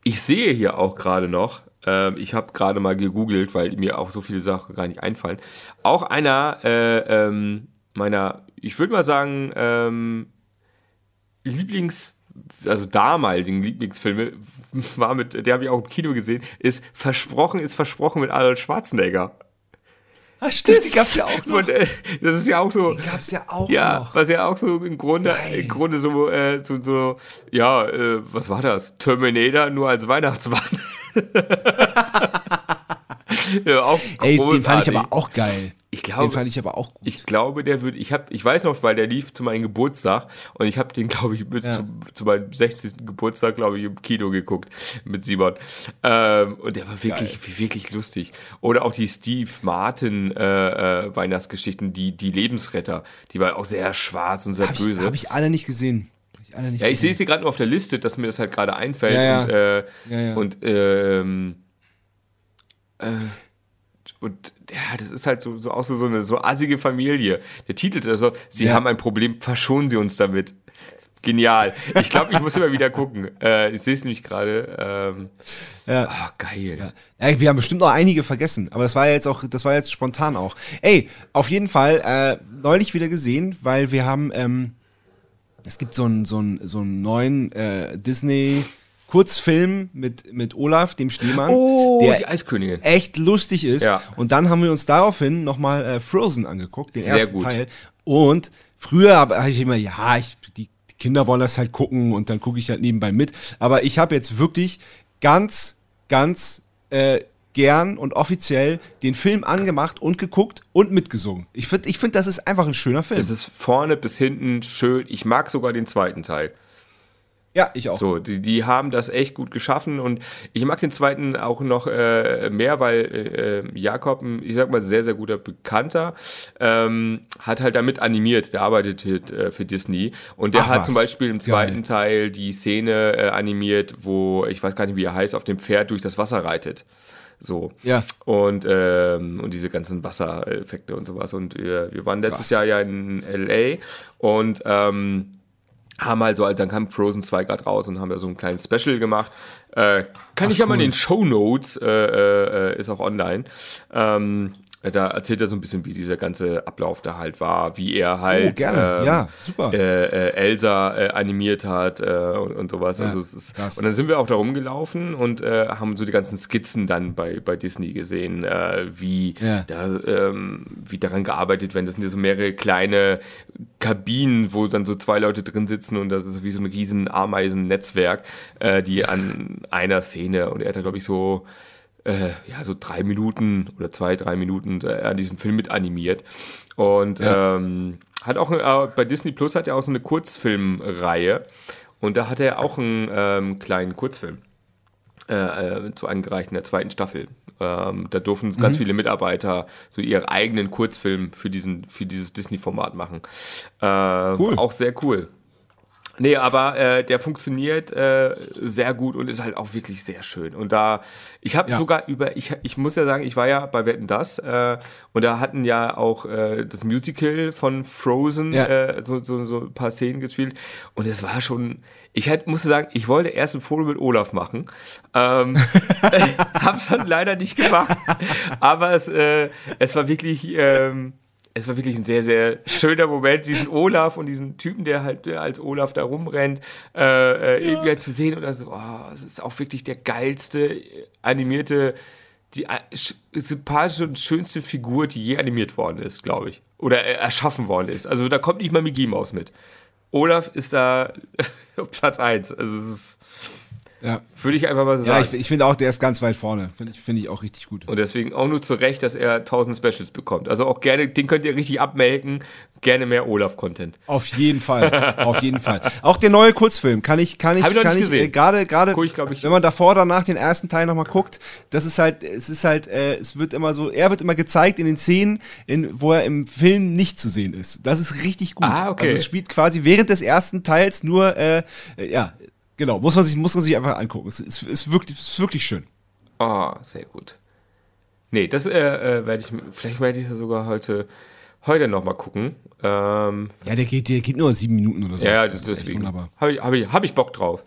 Ich sehe hier auch gerade noch, äh, ich habe gerade mal gegoogelt, weil mir auch so viele Sachen gar nicht einfallen. Auch einer äh, ähm, meiner, ich würde mal sagen, ähm, Lieblings- also damaligen Lieblingsfilme, war mit, der habe ich auch im Kino gesehen, ist Versprochen ist Versprochen mit Arnold Schwarzenegger. Ah, stimmt, die gab's ja auch noch. Und, äh, das ist ja auch so. Die gab's ja auch ja, noch. Was ja auch so im Grunde, im Grunde so, äh, so, so, ja, äh, was war das? Terminator nur als Weihnachtsmann. ja, auch Ey, den fand ich aber auch geil. Ich glaube, den fand ich aber auch gut. Ich glaube, der würde, ich habe, ich weiß noch, weil der lief zu meinem Geburtstag und ich habe den, glaube ich, mit ja. zu, zu, meinem 60. Geburtstag, glaube ich, im Kino geguckt mit Simon. Ähm, und der war wirklich, geil. wirklich lustig. Oder auch die Steve Martin äh, äh, Weihnachtsgeschichten, die, die Lebensretter, die war auch sehr schwarz und sehr hab böse. Habe ich alle nicht gesehen. Ich alle nicht ja, ich sehe sie gerade nur auf der Liste, dass mir das halt gerade einfällt. Ja, ja. Und, äh, ja, und ähm, äh, und ja, das ist halt so, so auch so, so eine so assige Familie. Der Titel ist also, sie ja. haben ein Problem, verschonen sie uns damit. Genial. Ich glaube, ich muss immer wieder gucken. Äh, ich sehe es nämlich gerade. Ähm, ja. Oh, geil. Ja. ja. wir haben bestimmt noch einige vergessen, aber das war jetzt auch, das war jetzt spontan auch. Ey, auf jeden Fall äh, neulich wieder gesehen, weil wir haben, ähm, es gibt so einen so einen so einen neuen äh, Disney Kurzfilm mit, mit Olaf, dem Schneemann, oh, der die Eiskönigin. echt lustig ist. Ja. Und dann haben wir uns daraufhin nochmal äh, Frozen angeguckt, den Sehr ersten gut. Teil. Und früher habe hab ich immer, ja, ich, die Kinder wollen das halt gucken und dann gucke ich halt nebenbei mit. Aber ich habe jetzt wirklich ganz, ganz äh, gern und offiziell den Film angemacht und geguckt und mitgesungen. Ich finde, ich find, das ist einfach ein schöner Film. Das ist vorne bis hinten schön. Ich mag sogar den zweiten Teil. Ja, ich auch. So, die, die haben das echt gut geschaffen und ich mag den zweiten auch noch äh, mehr, weil äh, Jakob, ich sag mal, sehr, sehr guter Bekannter, ähm, hat halt damit animiert, der arbeitet äh, für Disney und der Ach, hat was. zum Beispiel im zweiten Geil. Teil die Szene äh, animiert, wo, ich weiß gar nicht, wie er heißt, auf dem Pferd durch das Wasser reitet. So. Ja. Und, ähm, und diese ganzen Wassereffekte und sowas. Und wir, wir waren letztes Krass. Jahr ja in LA und ähm, haben halt so, also dann kam Frozen 2 gerade raus und haben da so ein kleines Special gemacht. Äh, kann Ach, ich ja cool. mal in den Show Notes, äh, äh, ist auch online. Ähm, Äh, Da erzählt er so ein bisschen, wie dieser ganze Ablauf da halt war, wie er halt Oh, gerne. ähm, Ja, super. Äh, äh, Elsa äh, animiert hat äh, und, und sowas. also es ist, und dann sind wir auch da rumgelaufen und äh, haben so die ganzen Skizzen dann bei, bei Disney gesehen, äh, wie, Ja. da, ähm, wie daran gearbeitet werden. Das sind ja so mehrere kleine Kabinen, wo dann so zwei Leute drin sitzen und das ist wie so ein riesen Ameisennetzwerk, die an einer Szene und er hat da glaube ich so äh, ja, so drei Minuten oder zwei, drei Minuten äh, an diesem Film mit animiert. Und Ja. ähm, hat auch äh, bei Disney Plus hat er auch so eine Kurzfilmreihe. Und da hat er auch einen ähm, kleinen Kurzfilm äh, äh, zu eingereicht in der zweiten Staffel. Ähm, da durften Mhm. ganz viele Mitarbeiter so ihren eigenen Kurzfilm für, diesen, für dieses Disney-Format machen. Äh, Cool. Auch sehr cool. Nee, aber äh, der funktioniert äh, sehr gut und ist halt auch wirklich sehr schön. Und da, ich habe Ja. sogar über, ich, ich muss ja sagen, ich war ja bei Wetten das äh, und da hatten ja auch äh, das Musical von Frozen Ja. äh, so, so, so ein paar Szenen gespielt und es war schon, ich halt, musste sagen, ich wollte erst ein Foto mit Olaf machen, ähm, hab's dann leider nicht gemacht, aber es, äh, es war wirklich, ähm, es war wirklich ein sehr, sehr schöner Moment, diesen Olaf und diesen Typen, der halt äh, als Olaf da rumrennt, äh, äh, irgendwie halt zu sehen und dann so, oh, es ist auch wirklich der geilste äh, animierte, die äh, sch- sympathische und schönste Figur, die je animiert worden ist, glaube ich. Oder erschaffen worden ist. Also da kommt nicht mal Mickey Maus mit. Olaf ist da auf Platz 1. Also es ist, Ja, würde ich einfach mal ja sagen. ich, ich finde auch, der ist ganz weit vorne. Finde ich, finde ich auch richtig gut. Und deswegen auch nur zu Recht, dass er 1000 Specials bekommt. Also auch gerne, den könnt ihr richtig abmelken. Gerne mehr Olaf-Content. Auf jeden Fall, auf jeden Fall. Auch der neue Kurzfilm kann ich, kann ich, Hab ich kann nicht ich, gesehen. äh, gerade, gerade, ich- wenn man davor danach den ersten Teil nochmal guckt, das ist halt, es ist halt, äh, es wird immer so, er wird immer gezeigt in den Szenen, in, wo er im Film nicht zu sehen ist. Das ist richtig gut. Ah, okay. Also es spielt quasi während des ersten Teils nur, äh, äh, ja, genau, muss man sich, muss man sich einfach angucken. Es ist, ist wirklich, ist wirklich schön. Oh, sehr gut. Nee, das äh, äh, werde ich, vielleicht werde ich das sogar heute, heute nochmal gucken. Ähm, Ja, der geht, der geht nur sieben Minuten oder so. ja, das das, ist deswegen habe ich, hab ich, hab ich Bock drauf.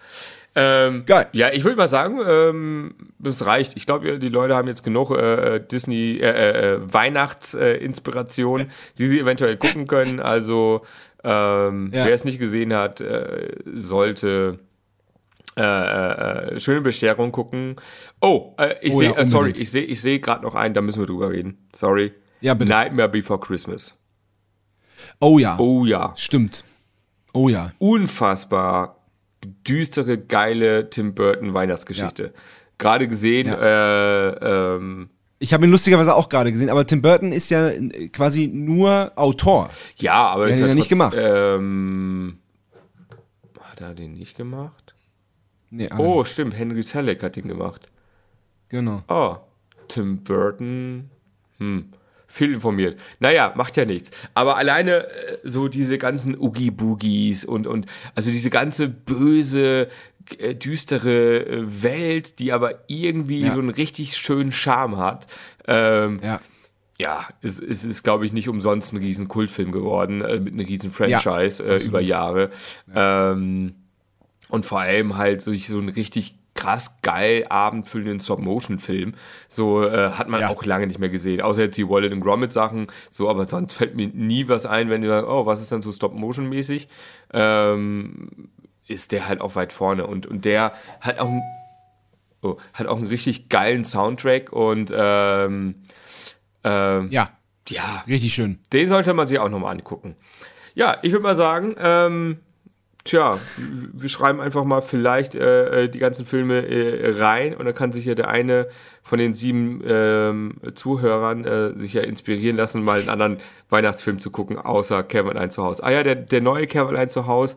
Ähm, Geil. Ja, ich würde mal sagen, ähm, das reicht. Ich glaube, die Leute haben jetzt genug äh, Disney äh, äh, Weihnachtsinspiration, die sie eventuell gucken können. Also ähm, Ja. wer es nicht gesehen hat, äh, sollte äh, äh, schöne Bescherung gucken. Oh, äh, ich Oh sehe, ja, äh, sorry, ich sehe, ich sehe gerade noch einen, da müssen wir drüber reden. Sorry. Ja, bitte. Nightmare Before Christmas. Oh ja, Oh ja, stimmt. Oh ja. unfassbar düstere, geile Tim Burton Weihnachtsgeschichte. Gerade gesehen, äh, ähm, Ich habe ihn lustigerweise auch gerade gesehen, aber Tim Burton ist ja äh, quasi nur Autor. ja, aber ist hat ihn ja nicht gemacht. Ähm, hat er den nicht gemacht? Nee, ah, Oh, stimmt, Henry Selleck hat den gemacht. genau. Oh, Tim Burton. Hm. Viel informiert. Naja, macht ja nichts. Aber alleine äh, so diese ganzen Oogie-Boogies und, und also diese ganze böse, äh, düstere äh, Welt, die aber irgendwie Ja. so einen richtig schönen Charme hat. Ähm, Ja. ja, es, es ist, glaube ich, nicht umsonst ein riesen Kultfilm geworden, äh, mit einem riesen Franchise äh, über Jahre. Ähm, und vor allem halt so, so einen richtig krass geil abendfüllenden Stop-Motion-Film. So äh, hat man Ja. auch lange nicht mehr gesehen. Außer jetzt die Wallet und Gromit Sachen. So, aber sonst fällt mir nie was ein, wenn die sagen, oh, was ist dann so Stop-Motion-mäßig? Ähm, ist der halt auch weit vorne. Und, und der hat auch, einen- oh, hat auch einen richtig geilen Soundtrack und ähm, ähm, Ja, ja, richtig schön. den sollte man sich auch nochmal angucken. Ja, ich würde mal sagen, ähm, tja, wir schreiben einfach mal vielleicht äh, äh, die ganzen Filme äh, rein und dann kann sich ja der eine von den sieben ähm, Zuhörern äh, sich ja inspirieren lassen, mal einen anderen Weihnachtsfilm zu gucken, außer Kevin allein zu Hause. Ah ja, der, der neue Kevin allein zu Hause,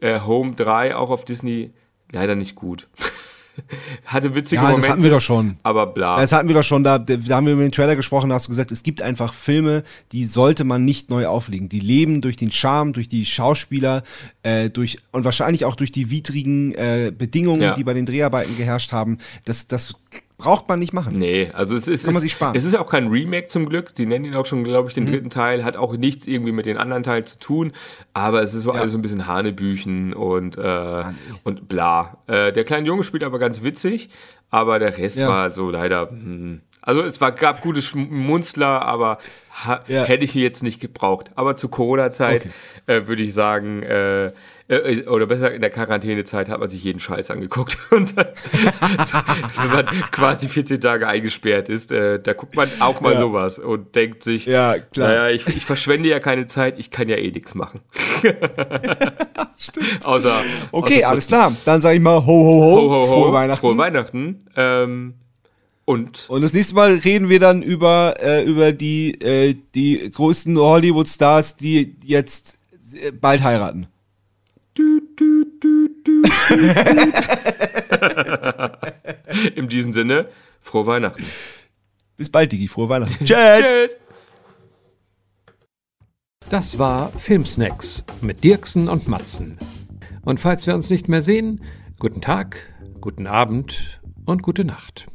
äh, Home 3, auch auf Disney, leider nicht gut. Hatte witzige Ja, das Momente, hatten wir doch schon. aber bla. Das hatten wir doch schon, da, da haben wir über den Trailer gesprochen, da hast du gesagt, es gibt einfach Filme, die sollte man nicht neu auflegen. Die leben durch den Charme, durch die Schauspieler, äh, durch und wahrscheinlich auch durch die widrigen äh, Bedingungen, Ja. die bei den Dreharbeiten geherrscht haben. Das, das braucht man nicht machen. Nee, also es ist, Kann man es, sich sparen. es ist auch kein Remake zum Glück. Sie nennen ihn auch schon, glaube ich, Mhm. den dritten Teil. Hat auch nichts irgendwie mit den anderen Teilen zu tun. Aber es ist so alles so ein bisschen Hanebüchen und, äh, und bla. Äh, der kleine Junge spielt aber ganz witzig. Aber der Rest Ja. war so leider, hm, Also es war, gab gute Schmunzler, aber ha, Ja. hätte ich jetzt nicht gebraucht. Aber zur Corona-Zeit äh, würde ich sagen, äh, äh, oder besser in der Quarantänezeit hat man sich jeden Scheiß angeguckt. Und dann, wenn man quasi 14 Tage eingesperrt ist, äh, da guckt man auch mal Ja. sowas und denkt sich, Ja, klar. naja, ich, ich verschwende ja keine Zeit, ich kann ja eh nichts machen. Stimmt. Außer, Okay, außer alles klar. Dann sage ich mal ho, ho, ho. Ho, ho, ho. Frohe Weihnachten. Frohe Weihnachten. Ähm, und Und das nächste Mal reden wir dann über, äh, über die, äh, die größten Hollywood-Stars, die jetzt äh, bald heiraten. in diesem Sinne, frohe Weihnachten. Bis bald, Digi. Frohe Weihnachten. Tschüss. Tschüss. Das war Filmsnacks mit Dirksen und Matzen. Und falls wir uns nicht mehr sehen, guten Tag, guten Abend und gute Nacht.